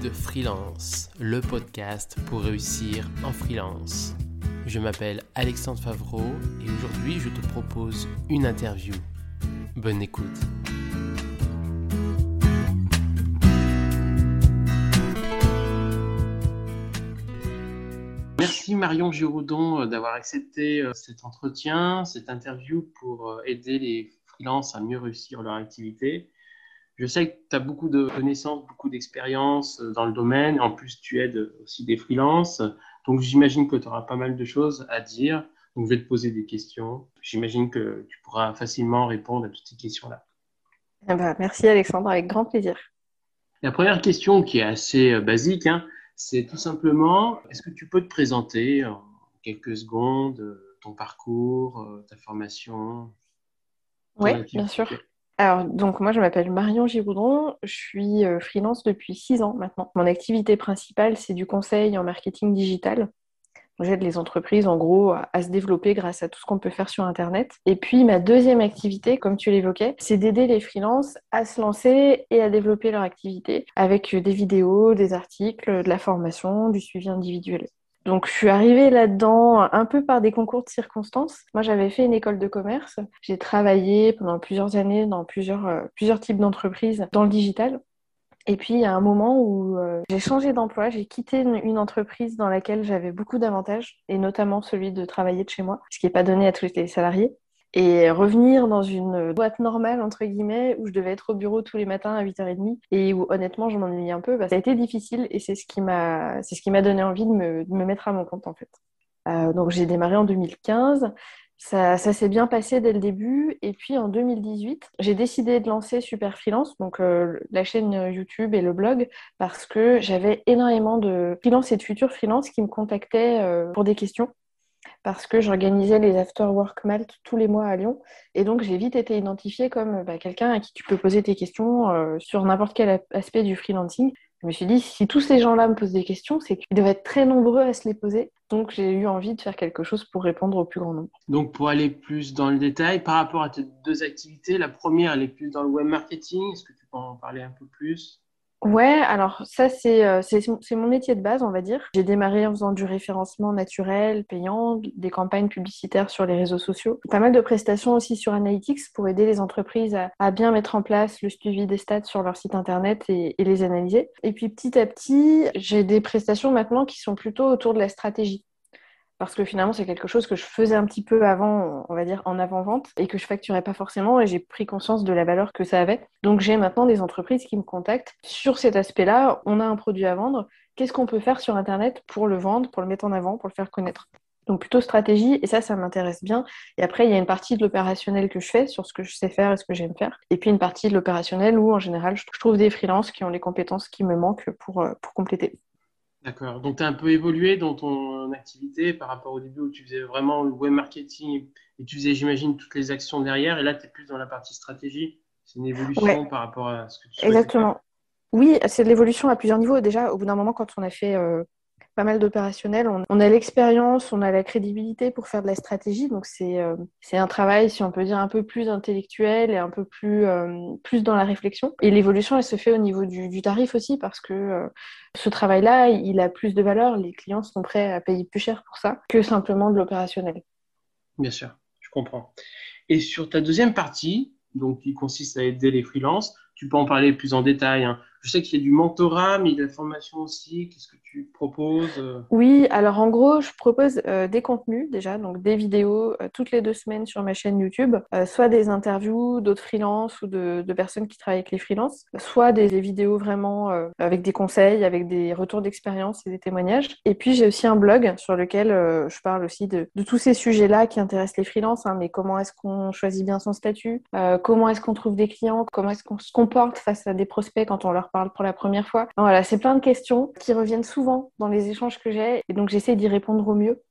Guide Freelance, le podcast pour réussir en freelance. Je m'appelle Alexandre Favreau et aujourd'hui je te propose une interview. Bonne écoute. Merci Marion Giraudon euh, d'avoir accepté euh, cet entretien, cette interview pour euh, aider les freelances à mieux réussir leur activité. Je sais que tu as beaucoup de connaissances, beaucoup d'expérience dans le domaine. En plus, tu aides aussi des freelances. Donc, j'imagine que tu auras pas mal de choses à dire. Donc, je vais te poser des questions. J'imagine que tu pourras facilement répondre à toutes ces questions-là. Eh ben, merci Alexandre, avec grand plaisir. La première question qui est assez euh, basique, hein, c'est tout simplement, est-ce que tu peux te présenter en quelques secondes euh, ton parcours, euh, ta formation? Oui, bien sûr. Alors, donc moi, je m'appelle Marion Giroudon, je suis euh, freelance depuis six ans maintenant. Mon activité principale, c'est du conseil en marketing digital. J'aide les entreprises, en gros, à, se développer grâce à tout ce qu'on peut faire sur Internet. Et puis, ma deuxième activité, comme tu l'évoquais, c'est d'aider les freelances à se lancer et à développer leur activité avec des vidéos, des articles, de la formation, du suivi individuel. Donc, je suis arrivée là-dedans un peu par des concours de circonstances. Moi, j'avais fait une école de commerce. J'ai travaillé pendant plusieurs années dans plusieurs, euh, types d'entreprises dans le digital. Et puis, il y a un moment où euh, j'ai changé d'emploi, j'ai quitté une, entreprise dans laquelle j'avais beaucoup d'avantages, et notamment celui de travailler de chez moi, ce qui n'est pas donné à tous les salariés et revenir dans une boîte normale, entre guillemets, où je devais être au bureau tous les matins à 8h30 et où honnêtement je m'ennuyais un peu, ça a été difficile et c'est ce qui m'a donné envie de me, de me, mettre à mon compte en fait. Euh, donc j'ai démarré en 2015. Ça, ça s'est bien passé dès le début. Et puis en 2018, j'ai décidé de lancer Super Freelance, donc euh, la chaîne YouTube et le blog, parce que j'avais énormément de freelance et de futurs freelance qui me contactaient euh, pour des questions parce que j'organisais les After Work Malt tous les mois à Lyon. Et donc, j'ai vite été identifiée comme bah, quelqu'un à qui tu peux poser tes questions euh, sur n'importe quel aspect du freelancing. Je me suis dit, si tous ces gens-là me posent des questions, c'est qu'ils devaient être très nombreux à se les poser. Donc, j'ai eu envie de faire quelque chose pour répondre au plus grand nombre. Donc, pour aller plus dans le détail, par rapport à tes deux activités, la première, elle est plus dans le web marketing. Est-ce que tu peux en parler un peu plus? Ouais, alors ça, c'est euh, mon métier de base, on va dire. J'ai démarré en faisant du référencement naturel, payant, des campagnes publicitaires sur les réseaux sociaux. Pas mal de prestations aussi sur Analytics pour aider les entreprises à, bien mettre en place le suivi des stats sur leur site internet et, et les analyser. Et puis petit à petit, j'ai des prestations maintenant qui sont plutôt autour de la stratégie parce que finalement c'est quelque chose que je faisais un petit peu avant, on va dire en avant-vente, et que je facturais pas forcément, et j'ai pris conscience de la valeur que ça avait. Donc j'ai maintenant des entreprises qui me contactent sur cet aspect-là. On a un produit à vendre, qu'est-ce qu'on peut faire sur Internet pour le vendre, pour le mettre en avant, pour le faire connaître? Donc plutôt stratégie, et ça, ça m'intéresse bien. Et après, il y a une partie de l'opérationnel que je fais sur ce que je sais faire et ce que j'aime faire. Et puis une partie de l'opérationnel où, en général, je trouve des freelances qui ont les compétences qui me manquent pour, euh, pour compléter. D'accord. Donc, tu as un peu évolué dans ton activité par rapport au début où tu faisais vraiment le web marketing et tu faisais, j'imagine, toutes les actions derrière. Et là, tu es plus dans la partie stratégie. C'est une évolution par rapport à ce que tu Exactement. Oui, c'est de l'évolution à plusieurs niveaux. Déjà, au bout d'un moment, quand on a fait euh, pas mal d'opérationnels. On, a l'expérience, on a la crédibilité pour faire de la stratégie. Donc, c'est euh, un travail, si on peut dire, un peu plus intellectuel et un peu plus, euh, dans la réflexion. Et l'évolution, elle se fait au niveau du, tarif aussi parce que euh, ce travail-là, il a plus de valeur. Les clients sont prêts à payer plus cher pour ça que simplement de l'opérationnel. Bien sûr, je comprends. Et sur ta deuxième partie, donc qui consiste à aider les freelances, tu peux en parler plus en détail. Hein. Je sais qu'il y a du mentorat, mais il y a de la formation aussi. Qu'est-ce que tu proposes euh? Oui, alors en gros, je propose euh, des contenus déjà, donc des vidéos euh, toutes les deux semaines sur ma chaîne YouTube, soit des interviews d'autres freelances ou de, personnes qui travaillent avec les freelances, soit des, vidéos vraiment avec des conseils, avec des retours d'expérience et des témoignages. Et puis j'ai aussi un blog sur lequel je parle aussi de, tous ces sujets-là qui intéressent les freelances, hein, mais comment est-ce qu'on choisit bien son statut, comment est-ce qu'on trouve des clients, comment est-ce qu'on se comporte face à des prospects quand on leur parle pour la première fois. Voilà, c'est plein de questions qui reviennent souvent dans les échanges que j'ai et donc j'essaie d'y répondre au mieux.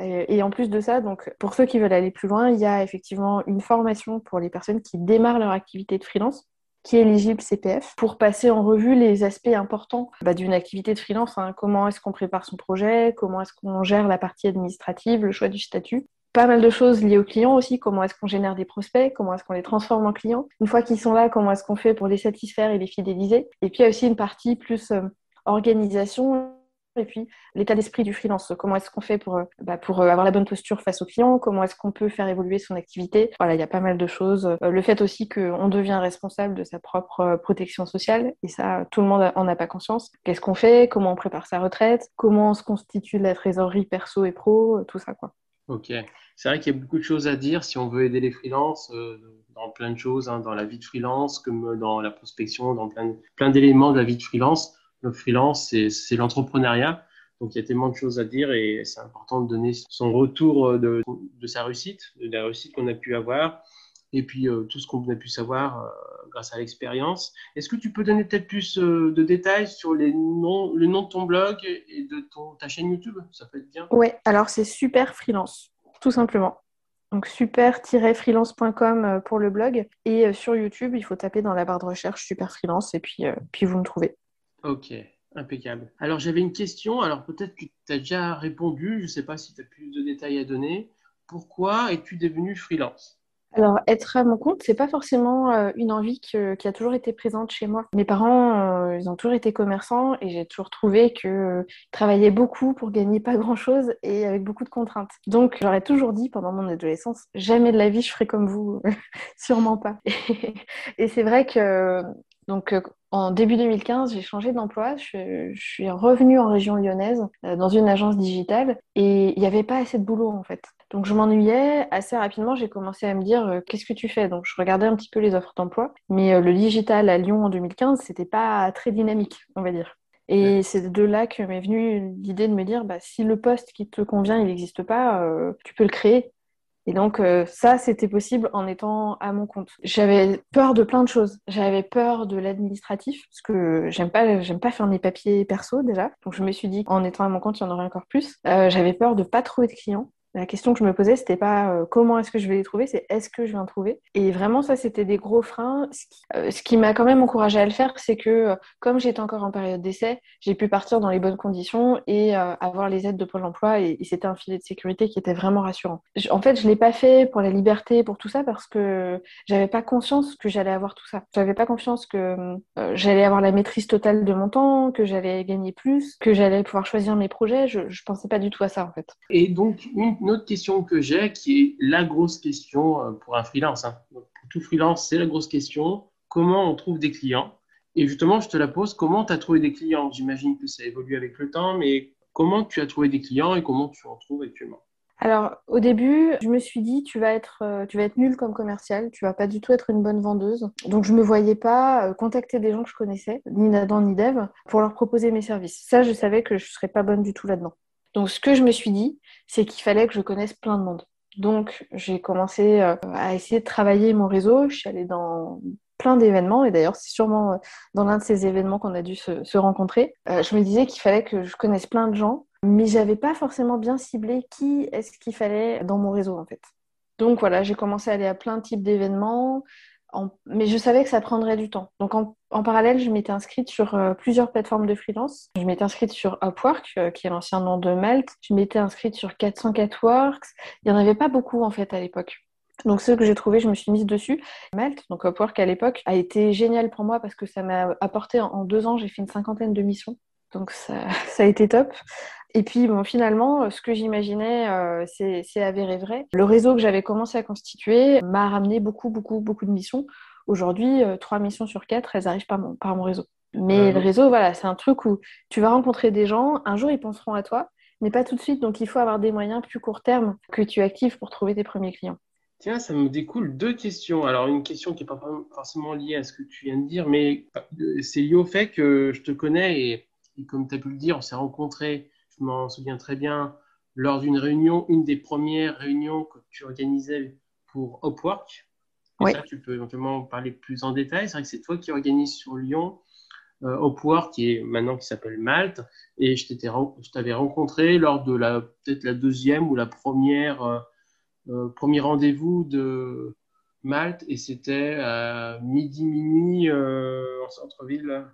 Et en plus de ça, donc pour ceux qui veulent aller plus loin, il y a effectivement une formation pour les personnes qui démarrent leur activité de freelance qui est éligible CPF pour passer en revue les aspects importants bah, d'une activité de freelance. Hein. Comment est-ce qu'on prépare son projet? Comment est-ce qu'on gère la partie administrative, le choix du statut? Pas mal de choses liées aux clients aussi. Comment est-ce qu'on génère des prospects Comment est-ce qu'on les transforme en clients Une fois qu'ils sont là, comment est-ce qu'on fait pour les satisfaire et les fidéliser Et puis il y a aussi une partie plus, euh, organisation et puis l'état d'esprit du freelance. Comment est-ce qu'on fait pour, euh, bah, pour euh, avoir la bonne posture face aux clients? Comment est-ce qu'on peut faire évoluer son activité? Voilà, il y a pas mal de choses. Le fait aussi qu'on devient responsable de sa propre protection sociale, et ça, tout le monde en a pas conscience. Qu'est-ce qu'on fait? Comment on prépare sa retraite? Comment on se constitue la trésorerie perso et pro? Tout ça, quoi. Ok. C'est vrai qu'il y a beaucoup de choses à dire si on veut aider les freelances dans plein de choses, hein, dans la vie de freelance, comme dans la prospection, dans plein, plein d'éléments de la vie de freelance le freelance, c'est l'entrepreneuriat. Donc il y a tellement de choses à dire et c'est important de donner son retour de, sa réussite, de la réussite qu'on a pu avoir et puis euh, tout ce qu'on a pu savoir euh, grâce à l'expérience. Est-ce que tu peux donner peut-être plus euh, de détails sur les noms, le nom de ton blog et de ton, ta chaîne YouTube? Ça peut être bien. Oui, alors c'est Super Freelance, tout simplement. Donc super-freelance.com pour le blog. Et sur YouTube, il faut taper dans la barre de recherche Super Freelance et puis, puis vous me trouvez. Ok, impeccable. Alors j'avais une question, alors peut-être que tu as déjà répondu, je ne sais pas si tu as plus de détails à donner. Pourquoi es-tu devenu freelance? Alors, être à mon compte, c'est pas forcément euh, une envie qui a toujours été présente chez moi. Mes parents, euh, ils ont toujours été commerçants et j'ai toujours trouvé qu'ils euh, travaillaient beaucoup pour gagner pas grand-chose et avec beaucoup de contraintes. Donc, j'aurais toujours dit pendant mon adolescence, jamais de la vie je ferai comme vous, sûrement pas. et c'est vrai que donc, en début 2015, j'ai changé d'emploi. Je, suis revenue en région lyonnaise dans une agence digitale et il n'y avait pas assez de boulot en fait. Donc je m'ennuyais assez rapidement. J'ai commencé à me dire euh, qu'est-ce que tu fais? Donc je regardais un petit peu les offres d'emploi, mais euh, le digital à Lyon en 2015, c'était pas très dynamique, on va dire. Et c'est de là que m'est venue l'idée de me dire bah, si le poste qui te convient, il n'existe pas, tu peux le créer. Et donc euh, ça, c'était possible en étant à mon compte. J'avais peur de plein de choses. J'avais peur de l'administratif parce que j'aime pas, j'aime pas faire mes papiers perso déjà. Donc je me suis dit en étant à mon compte, il y en aurait encore plus. Euh, j'avais peur de pas trouver de clients. La question que je me posais, c'était pas euh, comment est-ce que je vais les trouver, c'est est-ce que je vais en trouver. Et vraiment, ça, c'était des gros freins. Ce qui, euh, m'a quand même encouragé à le faire, c'est que euh, comme j'étais encore en période d'essai, j'ai pu partir dans les bonnes conditions et avoir les aides de Pôle emploi. Et, c'était un filet de sécurité qui était vraiment rassurant. en fait, je l'ai pas fait pour la liberté, pour tout ça, parce que j'avais pas conscience que j'allais avoir tout ça. J'avais pas confiance que j'allais avoir la maîtrise totale de mon temps, que j'allais gagner plus, que j'allais pouvoir choisir mes projets. Je, je pensais pas du tout à ça, en fait. Et donc, une une autre question que j'ai qui est la grosse question euh, pour un freelance. Hein. pour tout freelance, c'est la grosse question. Comment on trouve des clients? Et justement, je te la pose, comment tu as trouvé des clients? J'imagine que ça évolue avec le temps, mais comment tu as trouvé des clients et comment tu en trouves actuellement? Alors, au début, je me suis dit, tu vas être, euh, nulle comme commercial, tu vas pas du tout être une bonne vendeuse. Donc, je me voyais pas euh, contacter des gens que je connaissais, ni Nadan ni Dev, pour leur proposer mes services. Ça, je savais que je serais pas bonne du tout là-dedans. Donc, ce que je me suis dit, c'est qu'il fallait que je connaisse plein de monde. Donc, j'ai commencé euh, à essayer de travailler mon réseau. Je suis allée dans plein d'événements, et d'ailleurs, c'est sûrement euh, dans l'un de ces événements qu'on a dû se, rencontrer. Euh, je me disais qu'il fallait que je connaisse plein de gens, mais j'avais pas forcément bien ciblé qui est-ce qu'il fallait dans mon réseau, en fait. Donc voilà, j'ai commencé à aller à plein de types d'événements, mais je savais que ça prendrait du temps. Donc en, parallèle, je m'étais inscrite sur euh, plusieurs plateformes de freelance. Je m'étais inscrite sur Upwork, euh, qui est l'ancien nom de Malte. Je m'étais inscrite sur 404 Works. Il n'y en avait pas beaucoup en fait à l'époque. Donc ceux que j'ai trouvé, je me suis mise dessus. Malte, donc Upwork à l'époque, a été génial pour moi parce que ça m'a apporté en deux ans, j'ai fait une cinquantaine de missions. Donc ça, ça a été top. Et puis bon, finalement, ce que j'imaginais, euh, c'est avéré vrai. Le réseau que j'avais commencé à constituer m'a ramené beaucoup, beaucoup, beaucoup de missions. Aujourd'hui, euh, trois missions sur quatre, elles arrivent par mon, par mon réseau. Mais le réseau, voilà, c'est un truc où tu vas rencontrer des gens, un jour ils penseront à toi, mais pas tout de suite. Donc il faut avoir des moyens plus court terme que tu actives pour trouver tes premiers clients. Tiens, ça me découle deux questions. Alors, une question qui n'est pas forcément liée à ce que tu viens de dire, mais euh, c'est lié au fait que je te connais et et comme tu as pu le dire, on s'est rencontrés, je m'en souviens très bien, lors d'une réunion, une des premières réunions que tu organisais pour Upwork. Et ça, tu peux éventuellement parler plus en détail. C'est vrai que c'est toi qui organises sur Lyon euh, Upwork, qui est maintenant qui s'appelle Malte. Et je t'avais rencontré lors de la peut-être la deuxième ou la première euh, euh, premier rendez-vous de Malte. Et c'était à midi minuit en centre-ville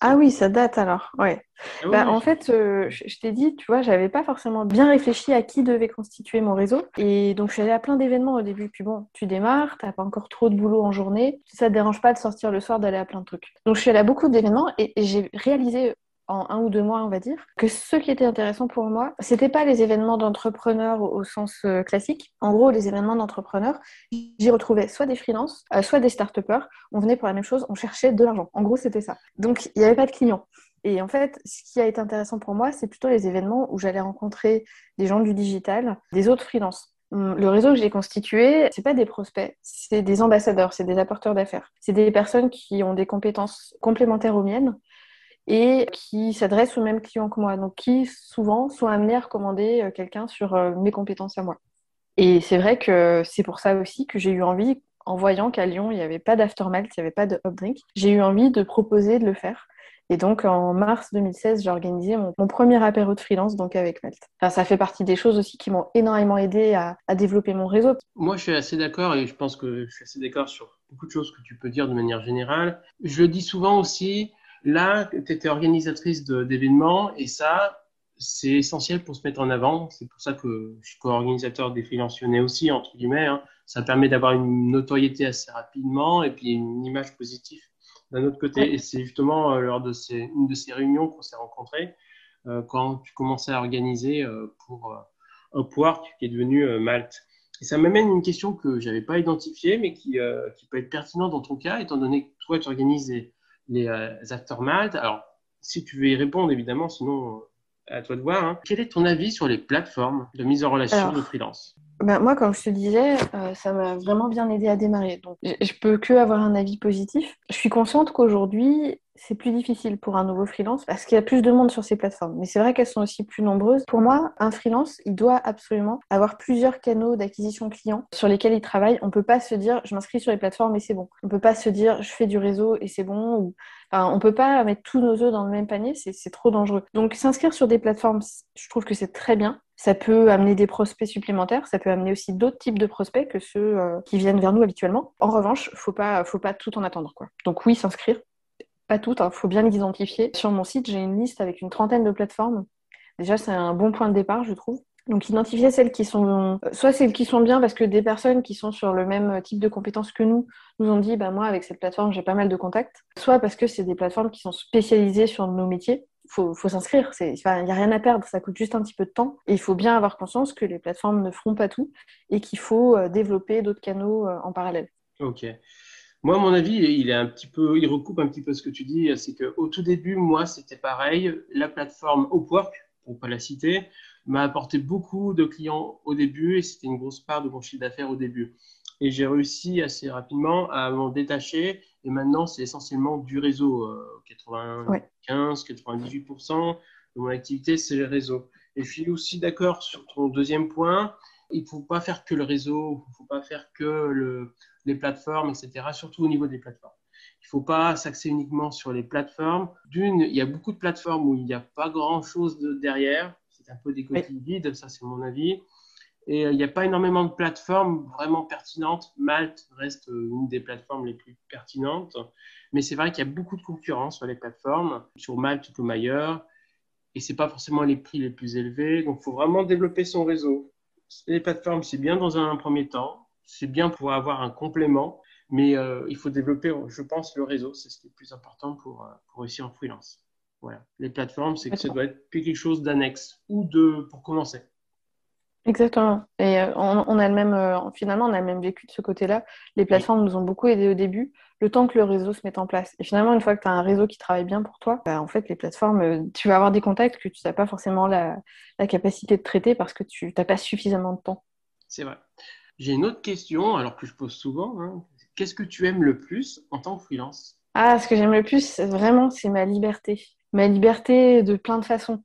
ah oui, ça date alors. Ouais. Ah bah, en fait, euh, je, t'ai dit, tu vois, j'avais pas forcément bien réfléchi à qui devait constituer mon réseau. Et donc, je suis allée à plein d'événements au début. Puis bon, tu démarres, t'as pas encore trop de boulot en journée. Ça te dérange pas de sortir le soir, d'aller à plein de trucs. Donc, je suis allée à beaucoup d'événements et, j'ai réalisé en un ou deux mois, on va dire, que ce qui était intéressant pour moi, c'était pas les événements d'entrepreneurs au, sens euh, classique. En gros, les événements d'entrepreneurs, j'y retrouvais soit des freelances, euh, soit des start On venait pour la même chose, on cherchait de l'argent. En gros, c'était ça. Donc, il n'y avait pas de clients. Et en fait, ce qui a été intéressant pour moi, c'est plutôt les événements où j'allais rencontrer des gens du digital, des autres freelances. Hum, le réseau que j'ai constitué, c'est pas des prospects, c'est des ambassadeurs, c'est des apporteurs d'affaires. C'est des personnes qui ont des compétences complémentaires aux miennes et qui s'adressent aux mêmes clients que moi, donc qui souvent sont amenés à recommander euh, quelqu'un sur euh, mes compétences à moi. Et c'est vrai que c'est pour ça aussi que j'ai eu envie, en voyant qu'à Lyon, il n'y avait pas d'aftermalt, il n'y avait pas de drink, j'ai eu envie de proposer de le faire. Et donc, en mars 2016, j'ai organisé mon, premier apéro de freelance donc avec Melt. ça fait partie des choses aussi qui m'ont énormément aidé à, à, développer mon réseau. Moi, je suis assez d'accord et je pense que je suis assez d'accord sur beaucoup de choses que tu peux dire de manière générale. Je le dis souvent aussi, Là, tu étais organisatrice d'événements et ça, c'est essentiel pour se mettre en avant. C'est pour ça que je suis co-organisateur des freelance aussi, entre guillemets. Hein. Ça permet d'avoir une notoriété assez rapidement et puis une image positive d'un autre côté. Et c'est justement euh, lors de ces, une de ces réunions qu'on s'est rencontrés euh, quand tu commençais à organiser euh, pour Upwork, qui est devenu Malte. Et ça m'amène une question que je n'avais pas identifiée, mais qui, qui, peut être pertinente dans ton cas, étant donné que toi, tu organises les euh, aftermath. Alors, si tu veux y répondre, évidemment, sinon, euh, à toi de voir. Hein. Quel est ton avis sur les plateformes de mise en relation de freelance? Ben moi, comme je te disais, euh, ça m'a vraiment bien aidé à démarrer. Donc, je peux que avoir un avis positif. Je suis consciente qu'aujourd'hui, c'est plus difficile pour un nouveau freelance parce qu'il y a plus de monde sur ces plateformes. Mais c'est vrai qu'elles sont aussi plus nombreuses. Pour moi, un freelance, il doit absolument avoir plusieurs canaux d'acquisition clients sur lesquels il travaille. On peut pas se dire, je m'inscris sur les plateformes et c'est bon. On peut pas se dire, je fais du réseau et c'est bon. On peut pas mettre tous nos œufs dans le même panier, c'est trop dangereux. Donc, s'inscrire sur des plateformes, je trouve que c'est très bien. Ça peut amener des prospects supplémentaires, ça peut amener aussi d'autres types de prospects que ceux euh, qui viennent vers nous habituellement. En revanche, faut pas, faut pas tout en attendre, quoi. Donc oui, s'inscrire, pas toutes, il hein, faut bien les identifier. Sur mon site, j'ai une liste avec une trentaine de plateformes. Déjà, c'est un bon point de départ, je trouve. Donc, identifier celles qui sont, euh, soit celles qui sont bien parce que des personnes qui sont sur le même type de compétences que nous nous ont dit, bah, moi, avec cette plateforme, j'ai pas mal de contacts. Soit parce que c'est des plateformes qui sont spécialisées sur nos métiers. Faut, faut s'inscrire. Il n'y a rien à perdre. Ça coûte juste un petit peu de temps. Et il faut bien avoir conscience que les plateformes ne feront pas tout et qu'il faut euh, développer d'autres canaux euh, en parallèle. Ok. Moi, mon avis, il est un petit peu, il recoupe un petit peu ce que tu dis. C'est qu'au tout début, moi, c'était pareil. La plateforme Upwork, pour pas la citer, m'a apporté beaucoup de clients au début et c'était une grosse part de mon chiffre d'affaires au début. Et j'ai réussi assez rapidement à m'en détacher. Et maintenant, c'est essentiellement du réseau. 95, euh, 98% de mon activité, c'est le réseau. Et je suis aussi d'accord sur ton deuxième point. Il ne faut pas faire que le réseau, il ne faut pas faire que le, les plateformes, etc., surtout au niveau des plateformes. Il ne faut pas s'axer uniquement sur les plateformes. D'une, il y a beaucoup de plateformes où il n'y a pas grand-chose de derrière. C'est un peu des coquilles vides, ça c'est mon avis. Et euh, il n'y a pas énormément de plateformes vraiment pertinentes. Malte reste euh, une des plateformes les plus pertinentes. Mais c'est vrai qu'il y a beaucoup de concurrence sur les plateformes, sur Malte comme ailleurs. Et ce n'est pas forcément les prix les plus élevés. Donc il faut vraiment développer son réseau les plateformes, c'est bien dans un premier temps, c'est bien pour avoir un complément, mais euh, il faut développer, je pense, le réseau. C'est ce qui est le plus important pour, euh, pour réussir en freelance. Voilà. Les plateformes, c'est que ça doit être quelque chose d'annexe ou de pour commencer. Exactement. Et euh, on, a le même, euh, finalement, on a le même vécu de ce côté-là. Les plateformes nous ont beaucoup aidés au début, le temps que le réseau se mette en place. Et finalement, une fois que tu as un réseau qui travaille bien pour toi, bah, en fait, les plateformes, euh, tu vas avoir des contacts que tu n'as pas forcément la, capacité de traiter parce que tu n'as pas suffisamment de temps. C'est vrai. J'ai une autre question, alors que je pose souvent. Hein. Qu'est-ce que tu aimes le plus en tant que freelance? Ah, ce que j'aime le plus, vraiment, c'est ma liberté. Ma liberté de plein de façons.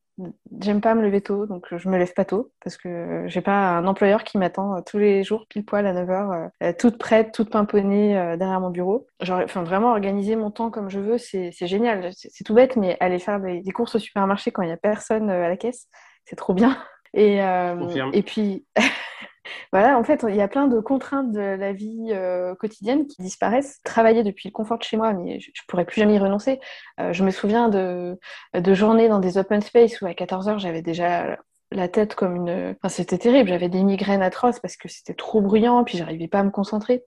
J'aime pas me lever tôt, donc je me lève pas tôt parce que j'ai pas un employeur qui m'attend euh, tous les jours pile poil à 9h, euh, toute prête, toute pimponnée euh, derrière mon bureau. Genre, enfin, vraiment organiser mon temps comme je veux, c'est génial. C'est tout bête, mais aller faire des, courses au supermarché quand il y a personne à la caisse, c'est trop bien. Et, et puis, voilà, en fait, il y a plein de contraintes de la vie euh, quotidienne qui disparaissent. Travailler depuis le confort de chez moi, mais je, ne pourrais plus jamais y renoncer. Euh, je me souviens de, de journées dans des open space où à 14 heures, j'avais déjà la tête comme une... Enfin, c'était terrible. J'avais des migraines atroces parce que c'était trop bruyant, puis j'arrivais pas à me concentrer.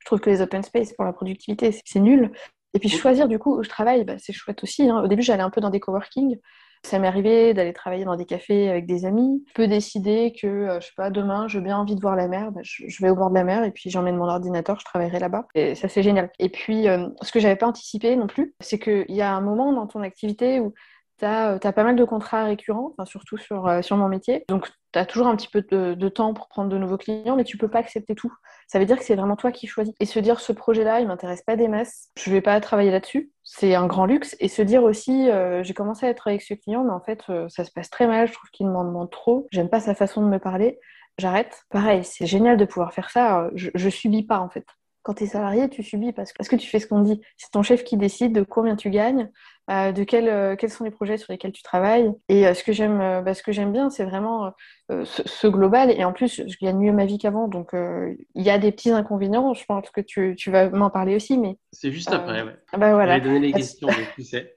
Je trouve que les open space pour la productivité, c'est nul. Et puis choisir du coup où je travaille, bah, c'est chouette aussi. Hein. Au début, j'allais un peu dans des coworking. Ça m'est arrivé d'aller travailler dans des cafés avec des amis. Je peux décider que, euh, je sais pas, demain, j'ai bien envie de voir la mer, bah, je, vais au bord de la mer et puis j'emmène mon ordinateur, je travaillerai là-bas. Et ça, c'est génial. Et puis, euh, ce que j'avais pas anticipé non plus, c'est qu'il y a un moment dans ton activité où tu as, euh, pas mal de contrats récurrents, surtout sur, sur mon métier. Donc, tu as toujours un petit peu de, temps pour prendre de nouveaux clients, mais tu peux pas accepter tout. Ça veut dire que c'est vraiment toi qui choisis. Et se dire, ce projet-là, il m'intéresse pas des masses, je vais pas travailler là-dessus, c'est un grand luxe. Et se dire aussi, euh, j'ai commencé à être avec ce client, mais en fait, ça se passe très mal, je trouve qu'il m'en demande trop, j'aime pas sa façon de me parler, j'arrête. Pareil, c'est génial de pouvoir faire ça, je, je subis pas en fait quand tu es salarié, tu subis parce que, tu fais ce qu'on dit. C'est ton chef qui décide de combien tu gagnes, euh, de euh, quels sont les projets sur lesquels tu travailles. Et euh, ce que j'aime bah, ce que j'aime bien, c'est vraiment ce, global. Et en plus, je gagne mieux ma vie qu'avant. Donc, il y a des petits inconvénients. Je pense que tu, vas m'en parler aussi. mais C'est juste après, ouais. Bah, voilà. Je vais donner les questions, tu sais.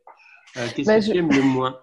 Qu'est-ce bah, que tu aimes le moins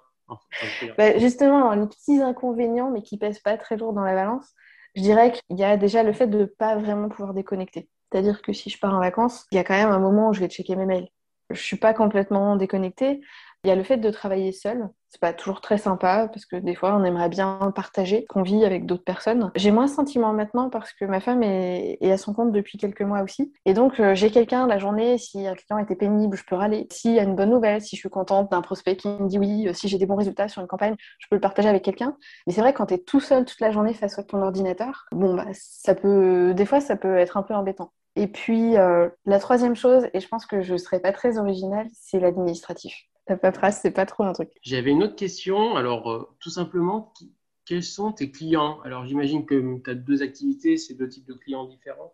bah, Justement, les petits inconvénients, mais qui pèsent pas très lourd dans la balance, je dirais qu'il y a déjà le fait de ne pas vraiment pouvoir déconnecter. C'est-à-dire que si je pars en vacances, il y a quand même un moment où je vais checker mes mails. Je suis pas complètement déconnectée. Il y a le fait de travailler seul. C'est pas toujours très sympa parce que des fois on aimerait bien partager qu'on vit avec d'autres personnes. J'ai moins sentiment maintenant parce que ma femme est, à son compte depuis quelques mois aussi. Et donc euh, j'ai quelqu'un la journée, si un client était pénible, je peux râler. S'il y a une bonne nouvelle, si je suis contente d'un prospect qui me dit oui, euh, si j'ai des bons résultats sur une campagne, je peux le partager avec quelqu'un. Mais c'est vrai quand tu es tout seul toute la journée face à ton ordinateur, bon bah ça peut des fois ça peut être un peu embêtant. Et puis, euh, la troisième chose, et je pense que je ne serai pas très originale, c'est l'administratif. La paperasse, c'est pas trop un truc. J'avais une autre question. Alors, euh, tout simplement, quels sont tes clients? Alors, j'imagine que tu as deux activités, c'est deux types de clients différents.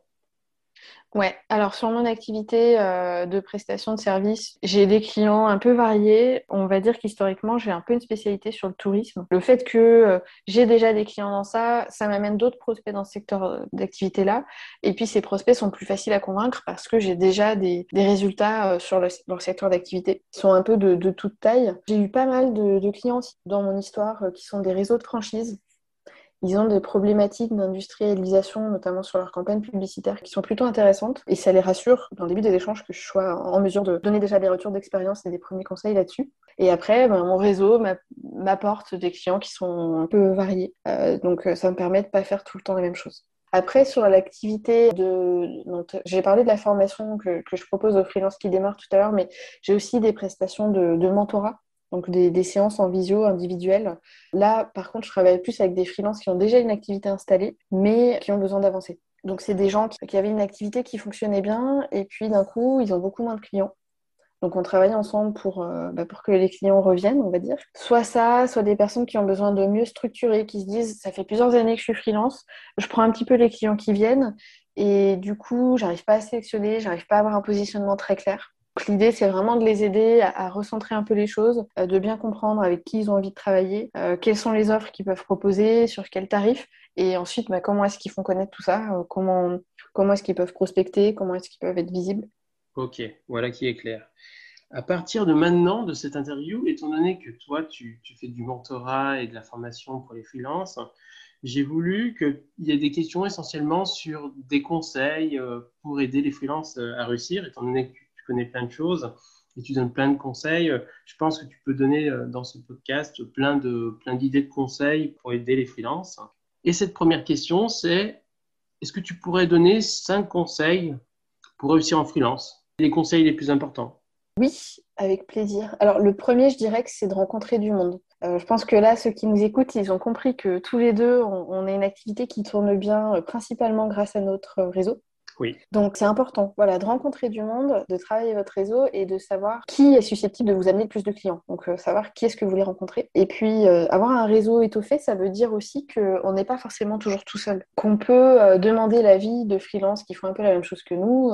Ouais, alors sur mon activité euh, de prestation de services, j'ai des clients un peu variés. On va dire qu'historiquement, j'ai un peu une spécialité sur le tourisme. Le fait que euh, j'ai déjà des clients dans ça, ça m'amène d'autres prospects dans ce secteur euh, d'activité-là. Et puis ces prospects sont plus faciles à convaincre parce que j'ai déjà des, résultats sur le, dans le secteur d'activité. Ils sont un peu de, toute taille. J'ai eu pas mal de, de clients dans mon histoire qui sont des réseaux de franchise ils ont des problématiques d'industrialisation, notamment sur leurs campagnes publicitaires, qui sont plutôt intéressantes. Et ça les rassure, dans le début des échanges, que je sois en mesure de donner déjà des retours d'expérience et des premiers conseils là-dessus. Et après, ben, mon réseau m'apporte des clients qui sont un peu variés. Euh, donc, ça me permet de ne pas faire tout le temps les mêmes choses. Après, sur l'activité de. J'ai parlé de la formation que, je propose aux freelances qui démarrent tout à l'heure, mais j'ai aussi des prestations de mentorat donc des, séances en visio individuelles. Là, par contre, je travaille plus avec des freelances qui ont déjà une activité installée, mais qui ont besoin d'avancer. Donc, c'est des gens qui, avaient une activité qui fonctionnait bien, et puis d'un coup, ils ont beaucoup moins de clients. Donc, on travaille ensemble pour, euh, bah, pour que les clients reviennent, on va dire. Soit ça, soit des personnes qui ont besoin de mieux structurer, qui se disent ça fait plusieurs années que je suis freelance, je prends un petit peu les clients qui viennent, et du coup, j'arrive pas à sélectionner, j'arrive pas à avoir un positionnement très clair. L'idée, c'est vraiment de les aider à, recentrer un peu les choses, euh, de bien comprendre avec qui ils ont envie de travailler, euh, quelles sont les offres qu'ils peuvent proposer, sur quel tarif, et ensuite, bah, comment est-ce qu'ils font connaître tout ça, euh, comment, est-ce qu'ils peuvent prospecter, comment est-ce qu'ils peuvent être visibles. Ok, voilà qui est clair. À partir de maintenant, de cette interview, étant donné que toi, tu, tu fais du mentorat et de la formation pour les freelances, j'ai voulu qu'il y ait des questions essentiellement sur des conseils pour aider les freelances à réussir, étant donné que connais plein de choses et tu donnes plein de conseils. Je pense que tu peux donner euh, dans ce podcast plein de plein d'idées de conseils pour aider les freelances. Et cette première question, c'est est-ce que tu pourrais donner cinq conseils pour réussir en freelance? Les conseils les plus importants. Oui, avec plaisir. Alors le premier, je dirais que c'est de rencontrer du monde. Euh, je pense que là, ceux qui nous écoutent, ils ont compris que tous les deux, on, on a une activité qui tourne bien, euh, principalement grâce à notre réseau. Oui. Donc c'est important, voilà, de rencontrer du monde, de travailler votre réseau et de savoir qui est susceptible de vous amener le plus de clients. Donc euh, savoir qui est-ce que vous voulez rencontrer. Et puis euh, avoir un réseau étoffé, ça veut dire aussi qu'on n'est pas forcément toujours tout seul. Qu'on peut euh, demander l'avis de freelance qui font un peu la même chose que nous.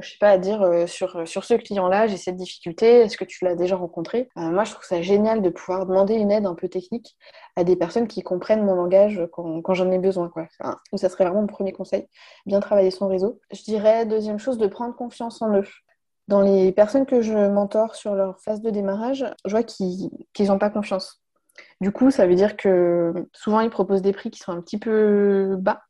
je sais pas à dire sur, sur ce client-là, j'ai cette difficulté, est-ce que tu l'as déjà rencontré? Moi je trouve ça génial de pouvoir demander une aide un peu technique à des personnes qui comprennent mon langage quand, quand j'en ai besoin. Quoi. ça serait vraiment mon premier conseil, bien travailler son réseau. Je dirais, deuxième chose, de prendre confiance en eux. Dans les personnes que je mentor sur leur phase de démarrage, je vois qu'ils n'ont pas confiance. Du coup, ça veut dire que souvent, ils proposent des prix qui sont un petit peu bas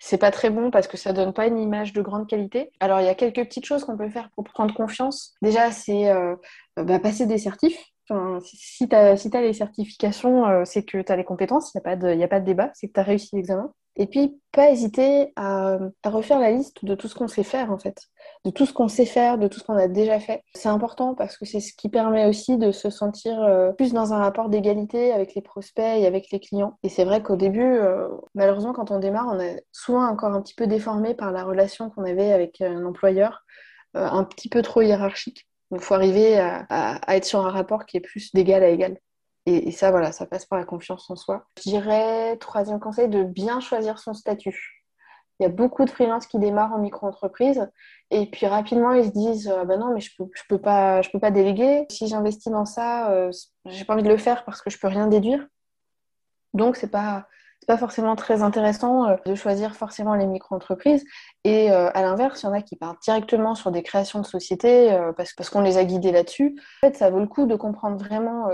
C'est pas très bon parce que ça donne pas une image de grande qualité. Alors, il y a quelques petites choses qu'on peut faire pour prendre confiance. Déjà, c'est euh, bah, passer des certifs. Si tu as, si les certifications, euh, c'est que tu as les compétences, il n'y a, pas de, a pas de débat, c'est que tu as réussi l'examen. Et puis, pas hésiter à, refaire la liste de tout ce qu'on sait faire, en fait. De tout ce qu'on sait faire, de tout ce qu'on a déjà fait. C'est important parce que c'est ce qui permet aussi de se sentir euh, plus dans un rapport d'égalité avec les prospects et avec les clients. Et c'est vrai qu'au début, euh, malheureusement, quand on démarre, on est souvent encore un petit peu déformé par la relation qu'on avait avec un employeur, un petit peu trop hiérarchique. Donc, il faut arriver à, être sur un rapport qui est plus d'égal à égal. Et, ça, voilà, ça passe par la confiance en soi. Je dirais, troisième conseil, de bien choisir son statut. Il y a beaucoup de freelances qui démarrent en micro-entreprise et puis rapidement ils se disent ah ben non mais je peux peux pas je peux pas déléguer si j'investis dans ça euh, j'ai pas envie de le faire parce que je peux rien déduire donc c'est pas pas forcément très intéressant euh, de choisir forcément les micro-entreprises. Et euh, à l'inverse, il y en a qui partent directement sur des créations de sociétés euh, parce, parce qu'on les a guidés là-dessus. En fait, ça vaut le coup de comprendre vraiment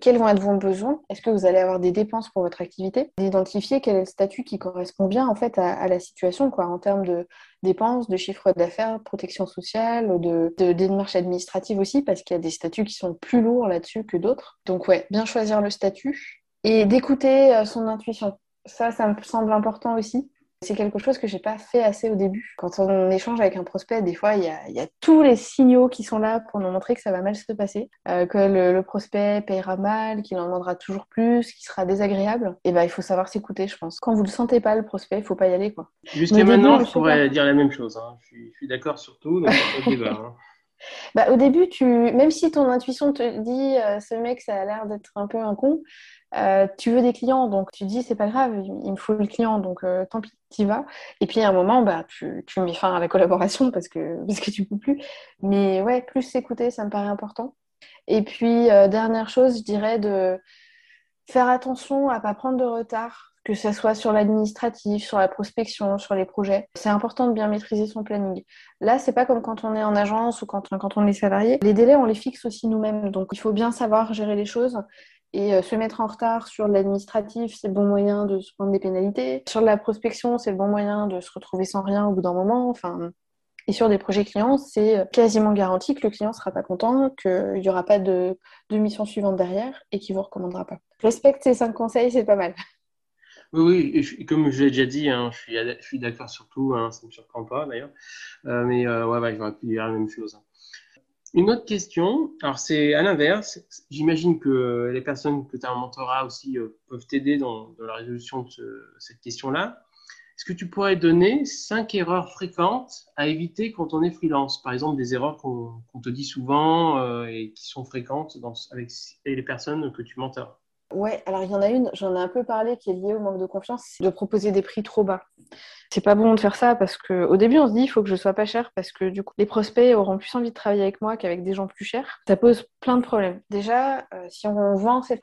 quels vont être vos besoins. Est-ce que vous allez avoir des dépenses pour votre activité? D'identifier quel est le statut qui correspond bien en fait à, la situation quoi, en termes de dépenses, de chiffre d'affaires, protection sociale, de, de démarches administratives aussi, parce qu'il y a des statuts qui sont plus lourds là-dessus que d'autres. Donc ouais, bien choisir le statut et d'écouter son intuition. Ça, ça me semble important aussi. C'est quelque chose que j'ai pas fait assez au début. Quand on échange avec un prospect, des fois, il y a, tous les signaux qui sont là pour nous montrer que ça va mal se passer, euh, que le, prospect payera mal, qu'il en demandera toujours plus, qu'il sera désagréable. Et ben, il faut savoir s'écouter, je pense. Quand vous le sentez pas, le prospect, il faut pas y aller, quoi. Jusqu'à maintenant, je pourrais dire la même chose. Hein. Je suis, d'accord sur tout, donc pas de débat. Hein. Bah, au début, même si ton intuition te dit euh, ce mec, ça a l'air d'être un peu un con, euh, tu veux des clients, donc tu dis c'est pas grave, il me faut le client, donc euh, tant pis, y vas. Et puis à un moment, bah, tu, mets fin à la collaboration parce que, parce que tu peux plus. Mais ouais, plus s'écouter, ça me paraît important. Et puis, dernière chose, je dirais de faire attention à pas prendre de retard que ce soit sur l'administratif, sur la prospection, sur les projets. C'est important de bien maîtriser son planning. Là, c'est pas comme quand on est en agence ou quand, quand on est salarié. Les délais, on les fixe aussi nous-mêmes. Donc, il faut bien savoir gérer les choses. Et euh, se mettre en retard sur l'administratif, c'est le bon moyen de se prendre des pénalités. Sur la prospection, c'est le bon moyen de se retrouver sans rien au bout d'un moment. Enfin, et sur des projets clients, c'est euh, quasiment garanti que le client ne sera pas content, qu'il n'y aura pas de, de, mission suivante derrière et qu'il ne vous recommandera pas. Respecte ces cinq conseils, c'est pas mal. Oui, oui, comme je l'ai déjà dit, hein, je suis, d'accord sur tout, hein, ça ne me surprend pas d'ailleurs. Euh, mais euh, ouais, ouais j'aurais pu dire la même chose. Une autre question, alors c'est à l'inverse, j'imagine que les personnes que tu as en mentorat aussi euh, peuvent t'aider dans, la résolution de cette question-là. Est-ce que tu pourrais donner cinq erreurs fréquentes à éviter quand on est freelance? Par exemple, des erreurs qu'on te dit souvent euh, et qui sont fréquentes avec les personnes que tu mentores Ouais, alors il y en a une, j'en ai un peu parlé, qui est liée au manque de confiance, de proposer des prix trop bas. C'est pas bon de faire ça parce qu'au début on se dit il faut que je sois pas cher parce que du coup les prospects auront plus envie de travailler avec moi qu'avec des gens plus chers. Ça pose plein de problèmes. Déjà, euh, si on vend ces,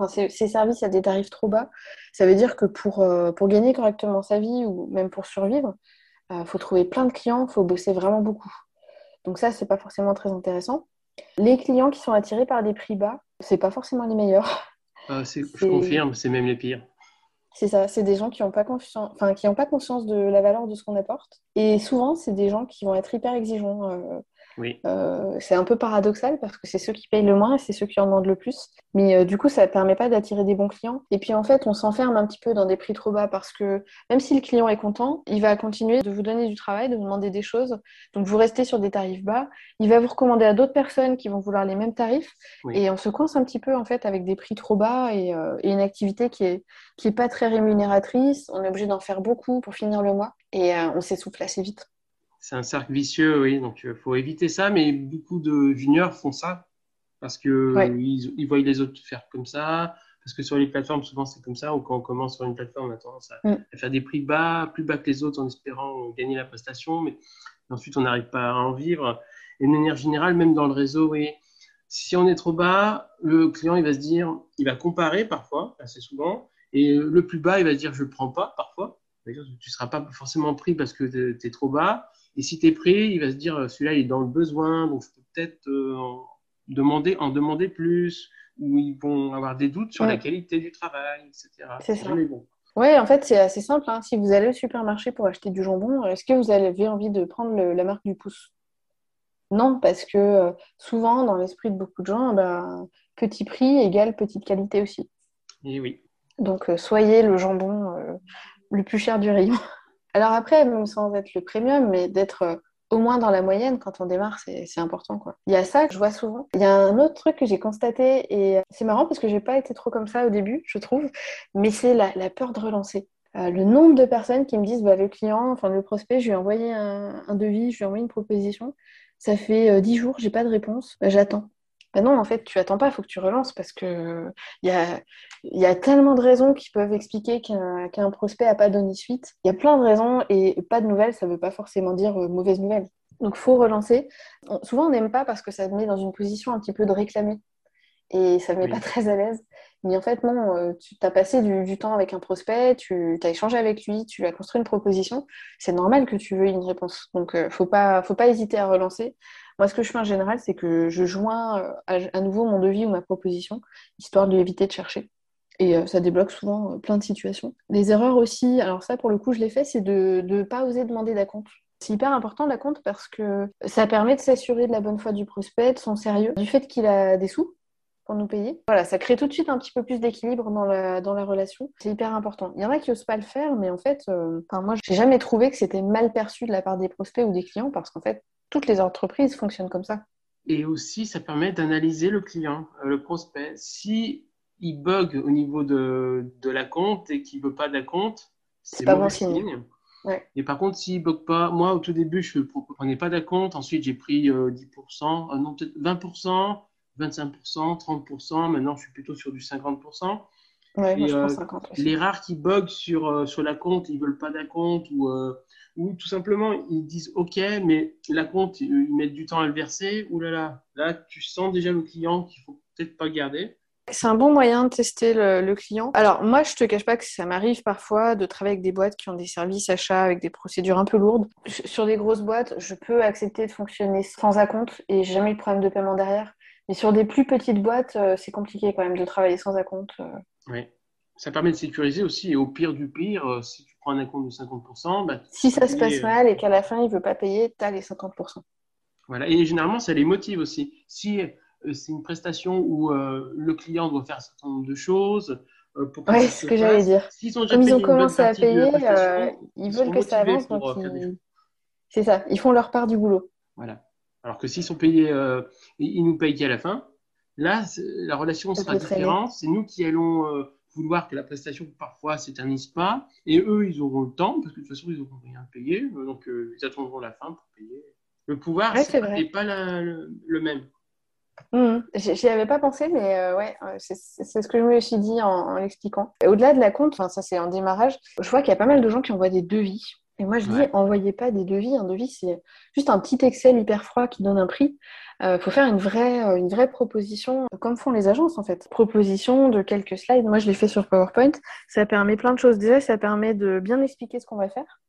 services à des tarifs trop bas, ça veut dire que pour, euh, gagner correctement sa vie ou même pour survivre, il euh, faut trouver plein de clients, il faut bosser vraiment beaucoup. Donc ça, c'est pas forcément très intéressant. Les clients qui sont attirés par des prix bas, c'est pas forcément les meilleurs. Ah, je confirme, c'est même les pires. C'est ça, c'est des gens qui n'ont pas, enfin, qui pas conscience de la valeur de ce qu'on apporte. Et souvent, c'est des gens qui vont être hyper exigeants. Euh, oui. Euh, c'est un peu paradoxal parce que c'est ceux qui payent le moins et c'est ceux qui en demandent le plus. Mais euh, du coup, ça ne permet pas d'attirer des bons clients. Et puis en fait, on s'enferme un petit peu dans des prix trop bas parce que même si le client est content, il va continuer de vous donner du travail, de vous demander des choses. Donc vous restez sur des tarifs bas. Il va vous recommander à d'autres personnes qui vont vouloir les mêmes tarifs. Et on se coince un petit peu en fait avec des prix trop bas et, euh, et une activité qui est, qui est pas très rémunératrice. On est obligé d'en faire beaucoup pour finir le mois et on s'essouffle assez vite c'est un cercle vicieux, oui. Donc, il euh, faut éviter ça. Mais beaucoup de juniors font ça parce que ils, voient les autres faire comme ça. Parce que sur les plateformes, souvent, c'est comme ça. Ou quand on commence sur une plateforme, on a tendance à, mm. faire des prix bas, plus bas que les autres, en espérant gagner la prestation. Mais ensuite, on n'arrive pas à en vivre. Et de manière générale, même dans le réseau, oui, si on est trop bas, le client, il va se dire, il va comparer parfois, assez souvent. Et le plus bas, il va se dire, je ne prends pas parfois. Tu ne seras pas forcément pris parce que tu es trop bas. Et si tu es prêt, il va se dire, celui-là, il est dans le besoin, donc je peux peut-être euh, demander, en demander plus, ou ils vont avoir des doutes sur la qualité du travail, etc. C'est ça. Bon. Oui, en fait, c'est assez simple. Hein. Si vous allez au supermarché pour acheter du jambon, est-ce que vous avez envie de prendre la marque du pouce? Non, parce que euh, souvent, dans l'esprit de beaucoup de gens, ben, petit prix égale petite qualité aussi. Et oui. Donc, euh, soyez le jambon euh, le plus cher du rayon. Alors après, même sans être le premium, mais d'être au moins dans la moyenne, quand on démarre, c'est important. Quoi. Il y a ça que je vois souvent. Il y a un autre truc que j'ai constaté, et c'est marrant parce que j'ai pas été trop comme ça au début, je trouve, mais c'est la, peur de relancer. Euh, le nombre de personnes qui me disent bah, le client, enfin le prospect, je lui ai envoyé un, devis, je lui ai envoyé une proposition, ça fait euh, dix jours, j'ai pas de réponse, bah, j'attends. Bah non, en fait, tu attends pas, il faut que tu relances parce que il y a, y a, tellement de raisons qui peuvent expliquer qu'un prospect n'a pas donné suite. Il y a plein de raisons et pas de nouvelles, ça ne veut pas forcément dire euh, mauvaise nouvelle. Donc, faut relancer. souvent, on n'aime pas parce que ça te met dans une position un petit peu de réclamer et ça ne met pas très à l'aise. Mais en fait, non, euh, tu as passé du, temps avec un prospect, tu as échangé avec lui, tu as construit une proposition. C'est normal que tu veuilles une réponse. Donc, il euh, ne faut pas, faut pas hésiter à relancer. Moi, ce que je fais en général, c'est que je joins euh, à, nouveau mon devis ou ma proposition, histoire de l'éviter de chercher. Et ça débloque souvent plein de situations. Les erreurs aussi, alors ça, pour le coup, je l'ai fait, c'est de ne pas oser demander d'acompte. C'est hyper important compte parce que ça permet de s'assurer de la bonne foi du prospect, de son sérieux, du fait qu'il a des sous pour nous payer. Voilà, ça crée tout de suite un petit peu plus d'équilibre dans la, dans la relation. C'est hyper important. Il y en a qui n'osent pas le faire, mais en fait, euh, moi, j'ai jamais trouvé que c'était mal perçu de la part des prospects ou des clients parce qu'en fait, toutes les entreprises fonctionnent comme ça. Et aussi, ça permet d'analyser le client, euh, le prospect. Si il bug au niveau de, de la compte et qu'il veut pas de la compte, c'est pas bon signe. Ouais. Et par contre, s'il bug pas, moi au tout début, je ne prenais pas d'acompte. Ensuite, j'ai pris 10%, euh, non peut-être 20%. 25%, 30%. Maintenant, je suis plutôt sur du 50%. Ouais, moi, je euh, 50 les rares qui bug sur, euh, sur la compte, ils veulent pas d'un compte ou, euh, ou tout simplement ils disent OK, mais la compte, ils mettent du temps à le verser. Ouh là là, là, tu sens déjà le client qu'il faut peut-être pas garder. C'est un bon moyen de tester le, client. Alors moi, je te cache pas que ça m'arrive parfois de travailler avec des boîtes qui ont des services achats avec des procédures un peu lourdes. Sur des grosses boîtes, je peux accepter de fonctionner sans acompte et j'ai jamais eu de problème de paiement derrière. Mais sur des plus petites boîtes, euh, c'est compliqué quand même de travailler sans acompte. Euh. Oui. Ça permet de sécuriser aussi. Et au pire du pire, euh, si tu prends un acompte de 50%, bah, si ça se passe mal et qu'à la fin, il ne veut pas payer, tu as les 50%. Voilà. Et généralement, ça les motive aussi. Si c'est une prestation où le client doit faire un certain nombre de choses, pour oui, c'est ce que j'allais dire. ont Comme ils ont commencé à payer, ils, veulent que ça avance. Donc C'est ça, ils font leur part du boulot. Voilà. Alors que s'ils sont payés, euh, ils nous payent qu'à la fin. Là, la relation sera différente. C'est nous qui allons euh, vouloir que la prestation parfois s'éternise pas, et eux, ils auront le temps parce que de toute façon, ils n'auront rien à payer, donc euh, ils attendront la fin pour payer. Le pouvoir n'est pas le, même. Mmh. J'y avais pas pensé, mais ouais, c'est ce que je me suis dit en, l'expliquant. Au-delà de la compte, ça c'est en démarrage, je vois qu'il y a pas mal de gens qui envoient des devis et moi, je dis, envoyez pas des devis. Un devis, c'est juste un petit Excel hyper froid qui donne un prix. Il euh, faut faire une vraie, euh, une vraie proposition, comme font les agences en fait. Proposition de quelques slides. Moi, je l'ai fait sur PowerPoint. Ça permet plein de choses. Déjà, ça permet de bien expliquer ce qu'on va faire.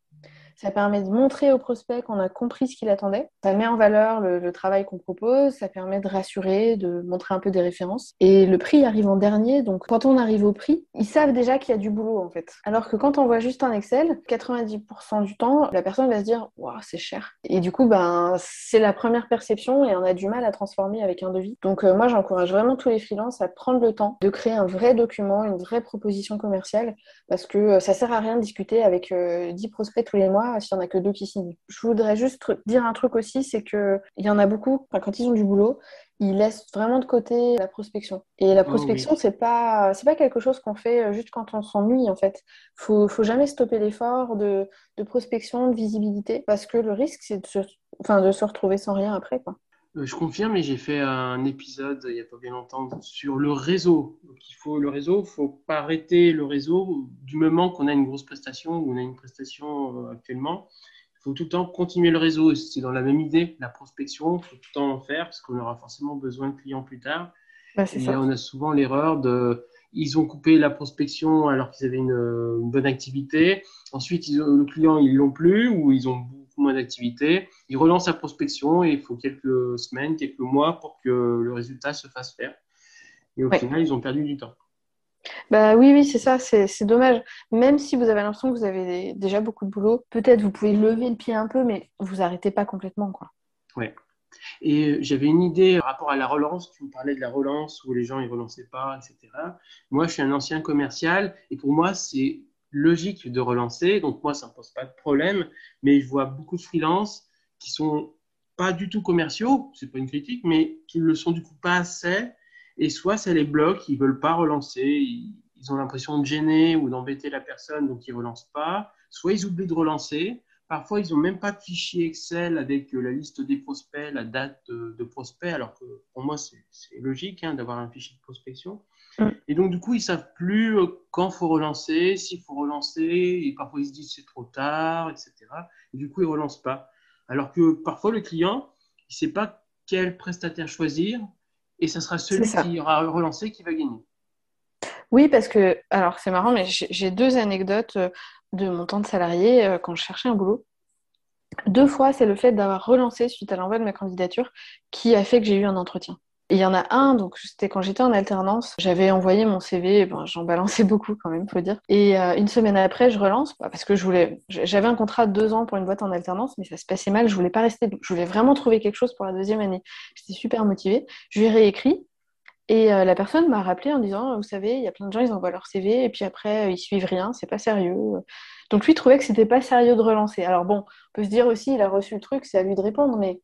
Ça permet de montrer au prospect qu'on a compris ce qu'il attendait. Ça met en valeur le, travail qu'on propose. Ça permet de rassurer, de montrer un peu des références. Et le prix arrive en dernier. Donc, quand on arrive au prix, ils savent déjà qu'il y a du boulot, en fait. Alors que quand on voit juste un Excel, 90% du temps, la personne va se dire, waouh, c'est cher. Et du coup, ben, c'est la première perception et on a du mal à transformer avec un devis. Donc, euh, moi, j'encourage vraiment tous les freelances à prendre le temps de créer un vrai document, une vraie proposition commerciale parce que euh, ça sert à rien de discuter avec 10 euh, prospects tous les mois s'il n'y en a que deux qui signent. Je voudrais juste dire un truc aussi, c'est qu'il y en a beaucoup, quand ils ont du boulot, ils laissent vraiment de côté la prospection. Et la oh prospection, c'est pas c'est pas quelque chose qu'on fait euh, juste quand on s'ennuie en fait. Faut faut jamais stopper l'effort de, de, prospection, de visibilité, parce que le risque c'est de se, enfin, de se retrouver sans rien après quoi. Euh, je confirme, et j'ai fait un épisode il n'y a pas bien longtemps sur le réseau. Donc, il faut le réseau, il ne faut pas arrêter le réseau du moment qu'on a une grosse prestation ou on a une prestation euh, actuellement. Il faut tout le temps continuer le réseau. C'est dans la même idée, la prospection, il faut tout le temps en faire parce qu'on aura forcément besoin de clients plus tard. Bah, et on a souvent l'erreur de. Ils ont coupé la prospection alors qu'ils avaient une, bonne activité. Ensuite, ils le client, ils l'ont plus ou ils ont moins d'activité. Il relance sa prospection et il faut quelques semaines, quelques mois pour que le résultat se fasse faire. Et au final, ils ont perdu du temps. Bah oui, oui, c'est ça, c'est dommage. Même si vous avez l'impression que vous avez déjà beaucoup de boulot, peut-être vous pouvez lever le pied un peu, mais vous arrêtez pas complètement, quoi. Ouais. Et j'avais une idée par rapport à la relance. Tu me parlais de la relance où les gens ne relançaient pas, etc. Moi, je suis un ancien commercial et pour moi, c'est logique de relancer. Donc, moi, ça ne pose pas de problème. Mais je vois beaucoup de freelances qui sont pas du tout commerciaux, c'est pas une critique, mais qui ne le sont du coup pas assez. Et soit ça les bloque, ils veulent pas relancer, ils, ont l'impression de gêner ou d'embêter la personne, donc ils relancent pas. Soit ils oublient de relancer. Parfois, ils n'ont même pas de fichier Excel avec euh, la liste des prospects, la date de, prospects, alors que pour moi, c'est logique hein, d'avoir un fichier de prospection. Et donc, du coup, ils savent plus euh, quand faut relancer, s'il faut relancer, et parfois ils se disent c'est trop tard, etc. Et du coup, ils relancent pas. Alors que parfois, le client, il ne sait pas quel prestataire choisir et ce sera celui qui aura relancé qui va gagner. Oui, parce que, alors c'est marrant, mais j'ai deux anecdotes euh, de mon temps de salarié euh, quand je cherchais un boulot. Deux fois, c'est le fait d'avoir relancé suite à l'envoi de ma candidature qui a fait que j'ai eu un entretien il y en a un, donc c'était quand j'étais en alternance, j'avais envoyé mon CV, j'en balançais beaucoup quand même, faut dire. Et euh, une semaine après, je relance bah, parce que je voulais, j'avais un contrat de deux ans pour une boîte en alternance, mais ça se passait mal, je voulais pas rester, je voulais vraiment trouver quelque chose pour la deuxième année. J'étais super motivée. Je lui ai réécrit et euh, la personne m'a rappelé en disant, vous savez, il y a plein de gens, ils envoient leur CV et puis après, ils suivent rien, c'est pas sérieux. Donc lui trouvait que c'était pas sérieux de relancer. Alors bon, on peut se dire aussi, il a reçu le truc, c'est à lui de répondre, mais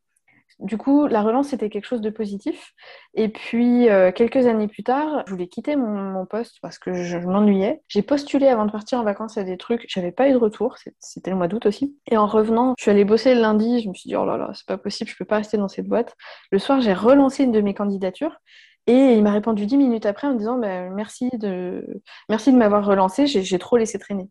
du coup, la relance, c'était quelque chose de positif. Et puis, euh, quelques années plus tard, je voulais quitter mon, poste parce que je, m'ennuyais. J'ai postulé avant de partir en vacances à des trucs. J'avais pas eu de retour. C'était le mois d'août aussi. Et en revenant, je suis allée bosser le lundi. Je me suis dit, oh là là, c'est pas possible, je peux pas rester dans cette boîte. Le soir, j'ai relancé une de mes candidatures. Et il m'a répondu dix minutes après en me disant bah, merci de, merci de m'avoir relancé, j'ai trop laissé traîner.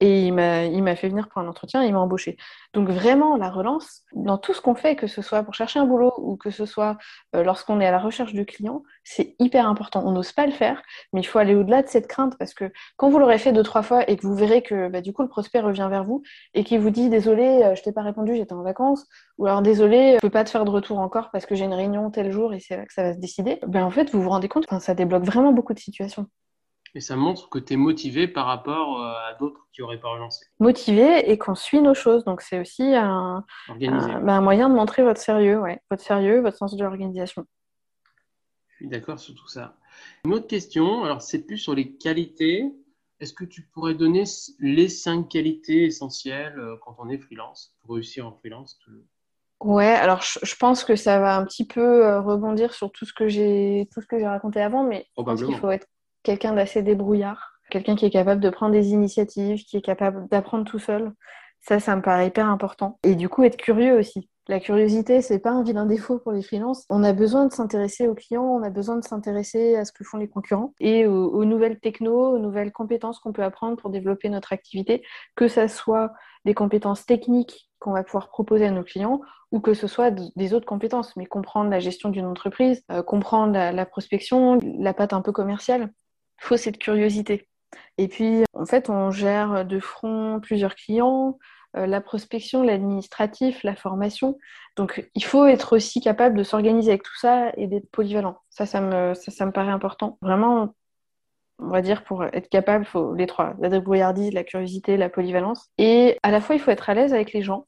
Et il m'a fait venir pour un entretien et il m'a embauché. Donc vraiment, la relance, dans tout ce qu'on fait, que ce soit pour chercher un boulot ou que ce soit euh, lorsqu'on est à la recherche de clients, c'est hyper important. On n'ose pas le faire, mais il faut aller au-delà de cette crainte parce que quand vous l'aurez fait deux, trois fois et que vous verrez que bah, du coup le prospect revient vers vous et qu'il vous dit désolé, euh, je t'ai pas répondu, j'étais en vacances, ou alors désolé, je peux pas te faire de retour encore parce que j'ai une réunion tel jour et c'est là que ça va se décider, ben en fait vous vous rendez compte, ça débloque vraiment beaucoup de situations. Et ça montre que tu es motivé par rapport euh, à d'autres qui n'auraient pas relancé. Motivé et qu'on suit nos choses. Donc, c'est aussi un, bah, un, moyen de montrer votre sérieux, ouais. votre sérieux, votre sens de l'organisation. Je suis d'accord sur tout ça. Une autre question, alors c'est plus sur les qualités. Est-ce que tu pourrais donner les cinq qualités essentielles euh, quand on est freelance, pour réussir en freelance Ouais, alors je, pense que ça va un petit peu euh, rebondir sur tout ce que j'ai tout ce que j'ai raconté avant, mais je pense qu'il faut être quelqu'un d'assez débrouillard, quelqu'un qui est capable de prendre des initiatives, qui est capable d'apprendre tout seul. Ça, ça me paraît hyper important. Et du coup, être curieux aussi. La curiosité, c'est pas un vilain défaut pour les freelances. On a besoin de s'intéresser aux clients, on a besoin de s'intéresser à ce que font les concurrents et aux, nouvelles technos, aux nouvelles compétences qu'on peut apprendre pour développer notre activité, que ce soit des compétences techniques qu'on va pouvoir proposer à nos clients ou que ce soit des autres compétences, mais comprendre la gestion d'une entreprise, euh, comprendre la, prospection, la patte un peu commerciale faut cette curiosité. Et puis, en fait, on gère de front plusieurs clients, euh, la prospection, l'administratif, la formation. Donc, il faut être aussi capable de s'organiser avec tout ça et d'être polyvalent. Ça, ça me, ça, me paraît important. Vraiment, on va dire, pour être capable, il faut les trois. La débrouillardise, la curiosité, la polyvalence. Et à la fois, il faut être à l'aise avec les gens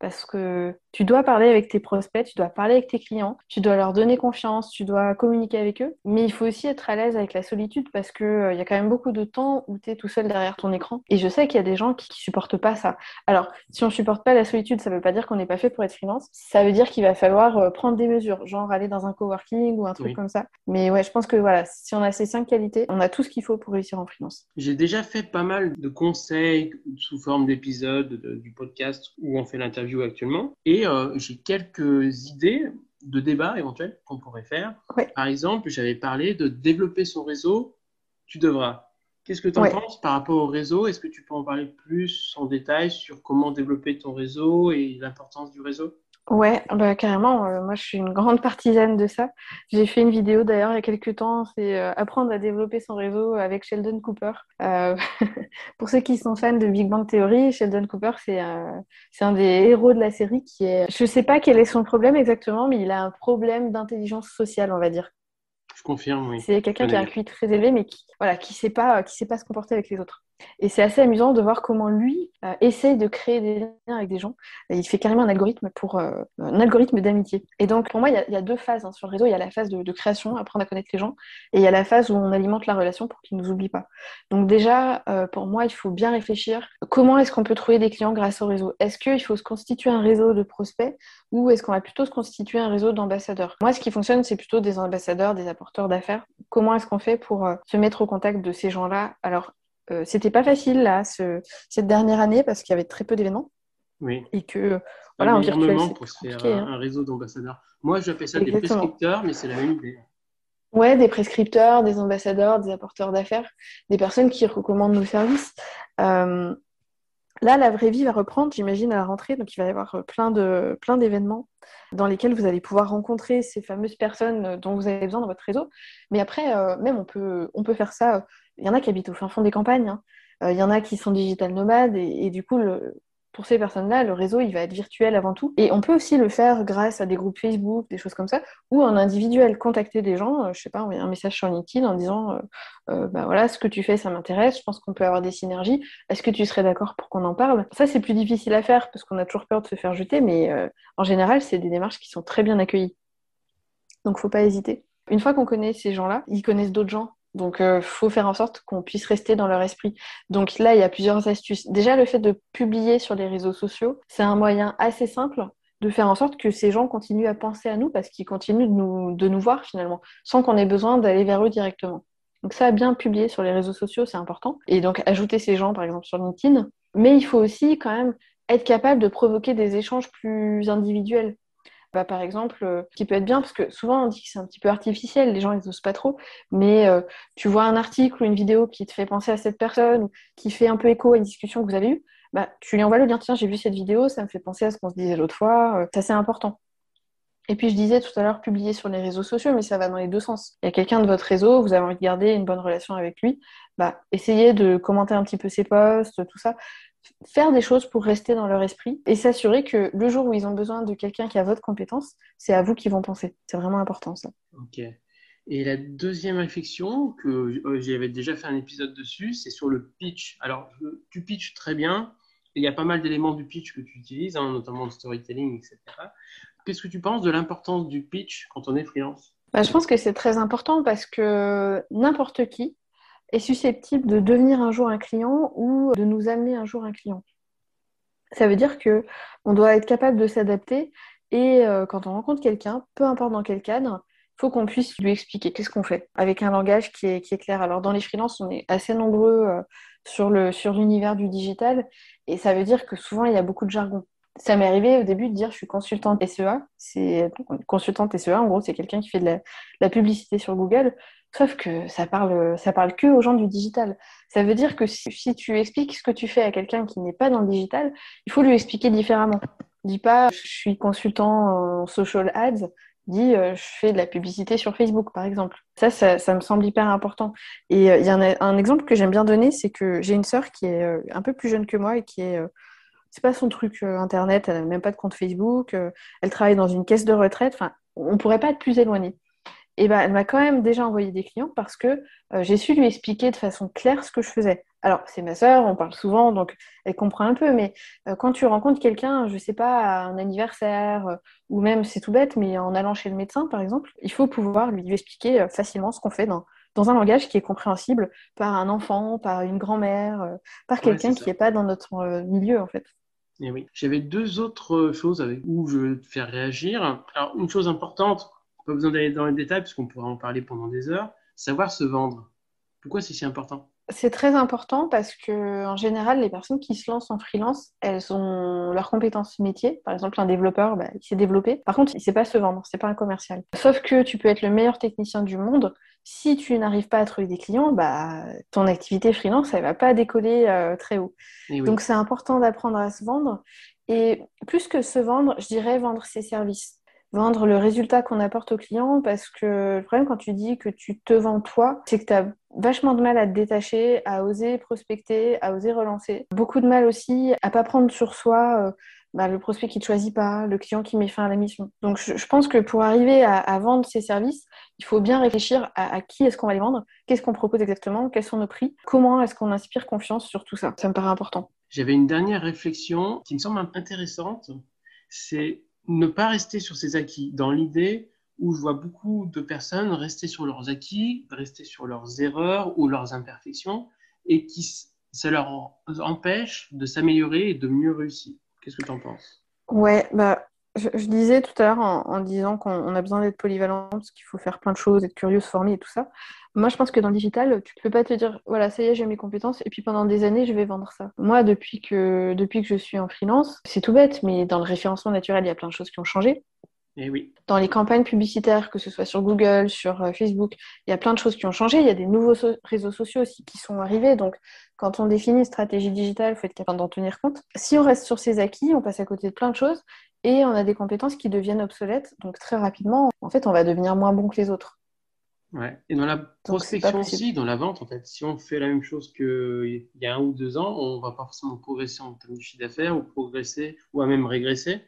parce que tu dois parler avec tes prospects, tu dois parler avec tes clients, tu dois leur donner confiance, tu dois communiquer avec eux. Mais il faut aussi être à l'aise avec la solitude parce qu'il euh, y a quand même beaucoup de temps où tu es tout seul derrière ton écran. Et je sais qu'il y a des gens qui, ne supportent pas ça. Alors, si on supporte pas la solitude, ça veut pas dire qu'on n'est pas fait pour être freelance. Ça veut dire qu'il va falloir euh, prendre des mesures, genre aller dans un coworking ou un truc comme ça. Mais ouais, je pense que voilà, si on a ces cinq qualités, on a tout ce qu'il faut pour réussir en freelance. J'ai déjà fait pas mal de conseils sous forme d'épisodes du podcast où on fait l'interview actuellement. Et euh, j'ai quelques idées de débats éventuels qu'on pourrait faire. Par exemple, j'avais parlé de développer son réseau, tu devras. Qu'est-ce que tu en penses par rapport au réseau? Est-ce que tu peux en parler plus en détail sur comment développer ton réseau et l'importance du réseau? Ouais, bah, carrément. Euh, moi, je suis une grande partisane de ça. J'ai fait une vidéo d'ailleurs il y a quelques temps. C'est euh, apprendre à développer son réseau avec Sheldon Cooper. Euh, pour ceux qui sont fans de Big Bang Theory, Sheldon Cooper, c'est un des héros de la série qui est. Je sais pas quel est son problème exactement, mais il a un problème d'intelligence sociale, on va dire. Je confirme, oui. C'est quelqu'un qui a un QI très élevé, mais qui voilà, qui sait pas, qui sait pas se comporter avec les autres. Et c'est assez amusant de voir comment lui euh, essaye de créer des liens avec des gens. il fait carrément un algorithme pour euh, un algorithme d'amitié. Et donc pour moi, il y, a deux phases hein, sur le réseau. Il y a la phase de, création, apprendre à connaître les gens, et il y a la phase où on alimente la relation pour qu'ils nous oublient pas. Donc déjà, euh, pour moi, il faut bien réfléchir. Comment est-ce qu'on peut trouver des clients grâce au réseau? Est-ce qu'il faut se constituer un réseau de prospects ou est-ce qu'on va plutôt se constituer un réseau d'ambassadeurs? Moi, ce qui fonctionne, c'est plutôt des ambassadeurs, des apporteurs d'affaires. Comment est-ce qu'on fait pour se mettre au contact de ces gens-là? Alors euh, c'était pas facile là, cette dernière année parce qu'il y avait très peu d'événements. Oui. Et que voilà, en virtuel, pour se faire un, hein. réseau d'ambassadeurs. Moi, j'appelle ça des prescripteurs, mais c'est la même idée. Ouais, des prescripteurs, des ambassadeurs, des apporteurs d'affaires, des personnes qui recommandent nos services. Euh, là, la vraie vie va reprendre, j'imagine, à la rentrée. Donc, il va y avoir plein de plein d'événements dans lesquels vous allez pouvoir rencontrer ces fameuses personnes dont vous avez besoin dans votre réseau. Mais après, euh, même on peut on peut faire ça y en a qui habitent au fin fond des campagnes. Hein. Euh, il y en a qui sont digital nomades et, du coup, pour ces personnes-là, le réseau, il va être virtuel avant tout. Et on peut aussi le faire grâce à des groupes Facebook, des choses comme ça, ou en individuel, contacter des gens, euh, je sais pas, envoyer un message sur LinkedIn en disant, euh, bah voilà, ce que tu fais, ça m'intéresse, je pense qu'on peut avoir des synergies, est-ce que tu serais d'accord pour qu'on en parle? Ça, c'est plus difficile à faire parce qu'on a toujours peur de se faire jeter, mais en général, c'est des démarches qui sont très bien accueillies. Donc, faut pas hésiter. Une fois qu'on connaît ces gens-là, ils connaissent d'autres gens donc, il euh, faut faire en sorte qu'on puisse rester dans leur esprit. Donc là, il y a plusieurs astuces. Déjà, le fait de publier sur les réseaux sociaux, c'est un moyen assez simple de faire en sorte que ces gens continuent à penser à nous parce qu'ils continuent de nous, de nous voir finalement, sans qu'on ait besoin d'aller vers eux directement. Donc ça, bien publier sur les réseaux sociaux, c'est important. Et donc ajouter ces gens, par exemple, sur LinkedIn. Mais il faut aussi quand même être capable de provoquer des échanges plus individuels. Bah, par exemple, euh, qui peut être bien, parce que souvent on dit que c'est un petit peu artificiel, les gens ils osent pas trop, mais euh, tu vois un article ou une vidéo qui te fait penser à cette personne, ou qui fait un peu écho à une discussion que vous avez eue, bah, tu lui envoies le lien, tiens, j'ai vu cette vidéo, ça me fait penser à ce qu'on se disait l'autre fois, ça euh, c'est important. Et puis je disais tout à l'heure, publier sur les réseaux sociaux, mais ça va dans les deux sens. Il y a quelqu'un de votre réseau, vous avez envie de garder une bonne relation avec lui, bah, essayez de commenter un petit peu ses posts, tout ça faire des choses pour rester dans leur esprit et s'assurer que le jour où ils ont besoin de quelqu'un qui a votre compétence, c'est à vous qu'ils vont penser. C'est vraiment important ça. Ok. Et la deuxième réflexion, que euh, j'avais déjà fait un épisode dessus, c'est sur le pitch. Alors, tu pitches très bien, il y a pas mal d'éléments du pitch que tu utilises, hein, notamment le storytelling, etc. Qu'est-ce que tu penses de l'importance du pitch quand on est freelance? Bah, Je pense que c'est très important parce que n'importe qui, est susceptible de devenir un jour un client ou de nous amener un jour un client. Ça veut dire que on doit être capable de s'adapter et euh, quand on rencontre quelqu'un, peu importe dans quel cadre, faut qu'on puisse lui expliquer qu'est-ce qu'on fait avec un langage qui est, clair. Alors dans les freelances, on est assez nombreux euh, sur l'univers du digital et ça veut dire que souvent il y a beaucoup de jargon. Ça m'est arrivé au début de dire je suis consultante SEA. C'est consultante SEA, en gros, c'est quelqu'un qui fait de la, publicité sur Google. Sauf que ça parle, ça parle que aux gens du digital. Ça veut dire que si, tu expliques ce que tu fais à quelqu'un qui n'est pas dans le digital, il faut lui expliquer différemment. Dis pas je suis consultant en social ads, dis euh, je fais de la publicité sur Facebook par exemple. Ça, ça, me semble hyper important. Et euh, il y en a un exemple que j'aime bien donner, c'est que j'ai une sœur qui est euh, un peu plus jeune que moi et qui est c'est pas son truc internet, elle n'a même pas de compte Facebook, elle travaille dans une caisse de retraite, enfin, on pourrait pas être plus éloigné et ben, elle m'a quand même déjà envoyé des clients parce que euh, j'ai su lui expliquer de façon claire ce que je faisais. Alors, c'est ma sœur, on parle souvent, donc elle comprend un peu, mais euh, quand tu rencontres quelqu'un, je ne sais pas, à un anniversaire, euh, ou même c'est tout bête, mais en allant chez le médecin, par exemple, il faut pouvoir lui expliquer facilement ce qu'on fait dans, dans un langage qui est compréhensible par un enfant, par une grand-mère, par quelqu'un qui n'est pas dans notre milieu, en fait. Oui. J'avais deux autres choses avec où je veux te faire réagir. Alors, une chose importante, pas besoin d'aller dans les détails parce qu'on pourrait en parler pendant des heures. Savoir se vendre. Pourquoi c'est si important? C'est très important parce que en général, les personnes qui se lancent en freelance, elles ont leurs compétences métier. Par exemple, un développeur, bah, il s'est développé. Par contre, il ne sait pas se vendre, c'est pas un commercial. Sauf que tu peux être le meilleur technicien du monde. Si tu n'arrives pas à trouver des clients, bah, ton activité freelance, elle va pas décoller euh, très haut. Donc, c'est important d'apprendre à se vendre. Et plus que se vendre, je dirais vendre ses services vendre le résultat qu'on apporte au client parce que le problème quand tu dis que tu te vends toi, c'est que tu as vachement de mal à te détacher, à oser prospecter, à oser relancer. Beaucoup de mal aussi à pas prendre sur soi bah, le prospect qui ne choisit pas, le client qui met fin à la mission. Donc je, pense que pour arriver à, vendre ces services, il faut bien réfléchir à, qui est-ce qu'on va les vendre, qu'est-ce qu'on propose exactement, quels sont nos prix, comment est-ce qu'on inspire confiance sur tout ça. Ça me paraît important. J'avais une dernière réflexion qui me semble intéressante, c'est ne pas rester sur ses acquis, dans l'idée où je vois beaucoup de personnes rester sur leurs acquis, rester sur leurs erreurs ou leurs imperfections, et qui ça leur empêche de s'améliorer et de mieux réussir. Qu'est-ce que tu en penses? Ouais, bah, je, disais tout à l'heure en, disant qu'on a besoin d'être polyvalent, parce qu'il faut faire plein de choses, être curieux, se former et tout ça. Moi, je pense que dans le digital, tu ne peux pas te dire, voilà, ça y est, j'ai mes compétences, et puis pendant des années, je vais vendre ça. Moi, depuis que, depuis que je suis en freelance, c'est tout bête, mais dans le référencement naturel, il y a plein de choses qui ont changé. Et eh oui. Dans les campagnes publicitaires, que ce soit sur Google, sur euh, Facebook, il y a plein de choses qui ont changé. Il y a des nouveaux réseaux sociaux aussi qui sont arrivés. Donc, quand on définit une stratégie digitale, il faut être capable d'en tenir compte. Si on reste sur ses acquis, on passe à côté de plein de choses et on a des compétences qui deviennent obsolètes. Donc, très rapidement, en fait, on va devenir moins bon que les autres. Ouais. Et dans la prospection aussi, dans la vente, en fait, si on fait la même chose qu'il y a un ou deux ans, on va pas forcément progresser en termes de chiffre d'affaires ou progresser ou à même régresser.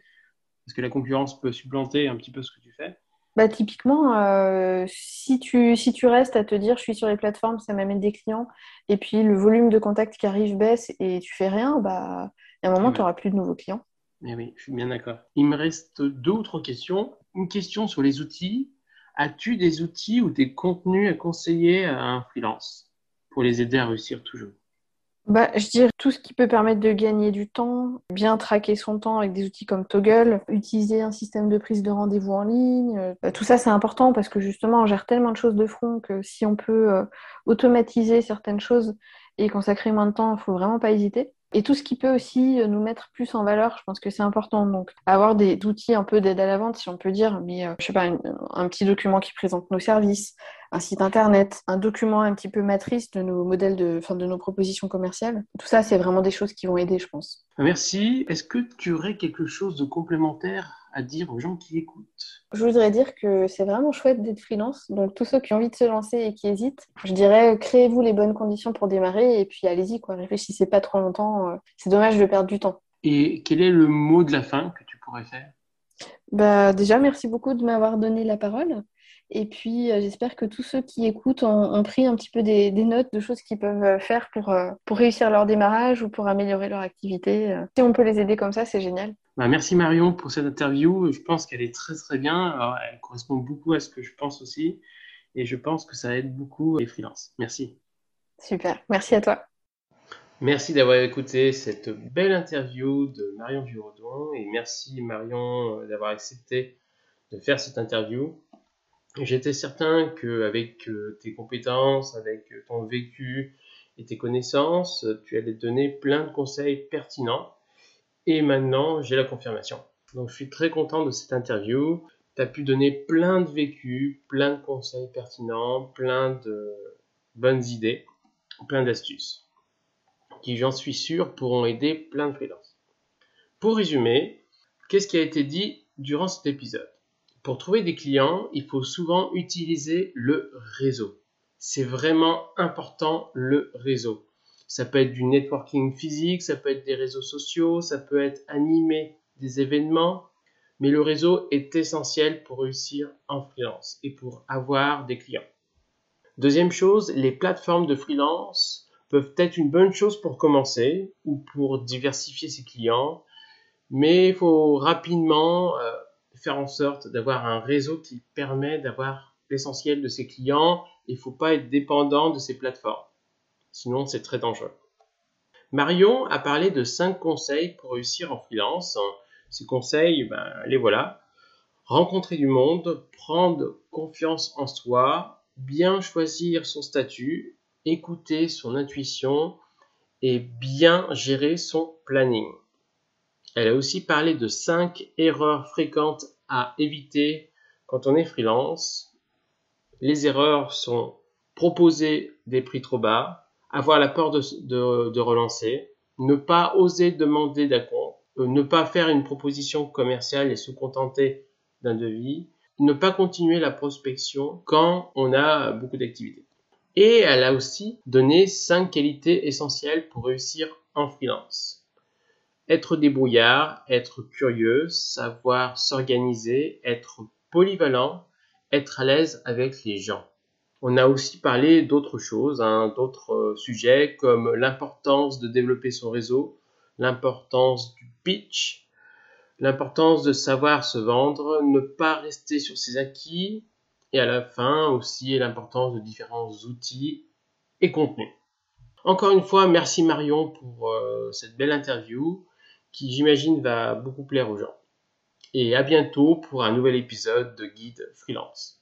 Est-ce que la concurrence peut supplanter un petit peu ce que tu fais bah, typiquement, euh, si, tu, si tu restes à te dire je suis sur les plateformes, ça m'amène des clients, et puis le volume de contacts qui arrive baisse et tu fais rien, bah, il y a un moment, tu n'auras plus de nouveaux clients. Eh oui, je suis bien d'accord. Il me reste deux autres questions. Une question sur les outils. As-tu des outils ou des contenus à conseiller à un freelance pour les aider à réussir toujours? Bah, je dirais tout ce qui peut permettre de gagner du temps, bien traquer son temps avec des outils comme Toggle, utiliser un système de prise de rendez-vous en ligne. Euh, tout ça, c'est important parce que justement, on gère tellement de choses de front que si on peut euh, automatiser certaines choses et consacrer moins de temps, il faut vraiment pas hésiter. Et tout ce qui peut aussi euh, nous mettre plus en valeur, je pense que c'est important. Donc, avoir des outils un peu d'aide à la vente, si on peut dire, mais je sais pas, un petit document qui présente nos services, un site internet, un document un petit peu matrice de nos modèles de, enfin, de nos propositions commerciales. Tout ça, c'est vraiment des choses qui vont aider, je pense. Merci. Est-ce que tu aurais quelque chose de complémentaire à dire aux gens qui écoutent Je voudrais dire que c'est vraiment chouette d'être freelance. Donc, tous ceux qui ont envie de se lancer et qui hésitent, je dirais créez-vous les bonnes conditions pour démarrer et puis allez-y, quoi. Réfléchissez pas trop longtemps. Euh, c'est dommage de perdre du temps. Et quel est le mot de la fin que tu pourrais faire? Bah, déjà, merci beaucoup de m'avoir donné la parole. Et puis, euh, j'espère que tous ceux qui écoutent ont, pris un petit peu des, notes de choses qu'ils peuvent euh, faire pour, euh, pour réussir leur démarrage ou pour améliorer leur activité. Si on peut les aider comme ça, c'est génial. Bah, merci Marion pour cette interview. Je pense qu'elle est très très bien. elle correspond beaucoup à ce que je pense aussi. Et je pense que ça aide beaucoup les freelances. Merci. Super. Merci à toi. Merci d'avoir écouté cette belle interview de Marion Giraudon et merci Marion d'avoir accepté de faire cette interview. J'étais certain qu'avec euh, tes compétences, avec euh, ton vécu et tes connaissances, tu allais donner plein de conseils pertinents. Et maintenant, j'ai la confirmation. Donc, je suis très content de cette interview. Tu as pu donner plein de vécu, plein de conseils pertinents, plein de bonnes idées, plein d'astuces qui, j'en suis sûr, pourront aider plein de freelances. Pour résumer, qu'est-ce qui a été dit durant cet épisode? Pour trouver des clients, il faut souvent utiliser le réseau. C'est vraiment important le réseau. Ça peut être du networking physique, ça peut être des réseaux sociaux, ça peut être animer des événements, mais le réseau est essentiel pour réussir en freelance et pour avoir des clients. Deuxième chose, les plateformes de freelance peuvent être une bonne chose pour commencer ou pour diversifier ses clients, mais il faut rapidement euh, faire en sorte d'avoir un réseau qui permet d'avoir l'essentiel de ses clients. Il ne faut pas être dépendant de ces plateformes. Sinon, c'est très dangereux. Marion a parlé de cinq conseils pour réussir en freelance. Ces conseils, ben, les voilà. Rencontrer du monde, prendre confiance en soi, bien choisir son statut, écouter son intuition et bien gérer son planning. Elle a aussi parlé de 5 erreurs fréquentes à éviter quand on est freelance. Les erreurs sont proposer des prix trop bas, avoir la peur de, relancer, ne pas oser demander d'acompte, euh, ne pas faire une proposition commerciale et se contenter d'un devis, ne pas continuer la prospection quand on a beaucoup d'activités. Et elle a aussi donné 5 qualités essentielles pour réussir en freelance Être débrouillard, être curieux, savoir s'organiser, être polyvalent, être à l'aise avec les gens. On a aussi parlé d'autres choses, hein, d'autres euh, sujets comme l'importance de développer son réseau, l'importance du pitch, l'importance de savoir se vendre, ne pas rester sur ses acquis, et à la fin aussi l'importance de différents outils et contenus. Encore une fois, merci Marion pour euh, cette belle interview qui j'imagine va beaucoup plaire aux gens. Et à bientôt pour un nouvel épisode de Guide Freelance.